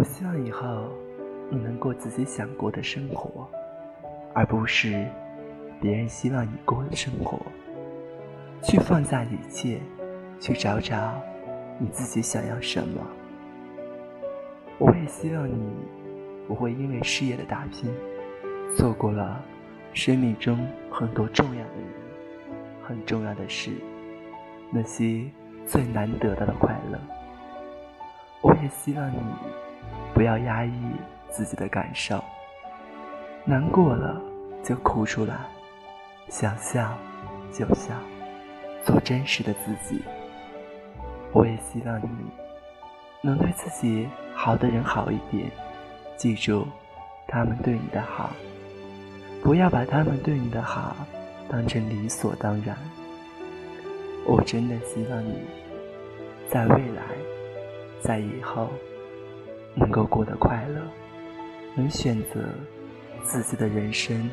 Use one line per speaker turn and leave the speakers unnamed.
我希望以后你能过自己想过的生活，而不是别人希望你过的生活。去放下一切，去找找你自己想要什么。我也希望你不会因为事业的打拼，错过了生命中很多重要的人、很重要的事，那些最难得到的快乐。我也希望你不要压抑自己的感受，难过了就哭出来，想笑就笑。做真实的自己。我也希望你能对自己好的人好一点，记住他们对你的好，不要把他们对你的好当成理所当然。我真的希望你在未来，在以后能够过得快乐，能选择自己的人生。